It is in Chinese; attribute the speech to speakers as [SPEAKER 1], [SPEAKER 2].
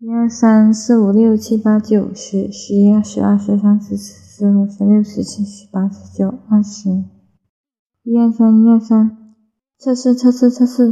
[SPEAKER 1] 一二三四五六七八九十十一二十二十三十四十五十六十七十八十九二十，一二三一二三，测试测试测试。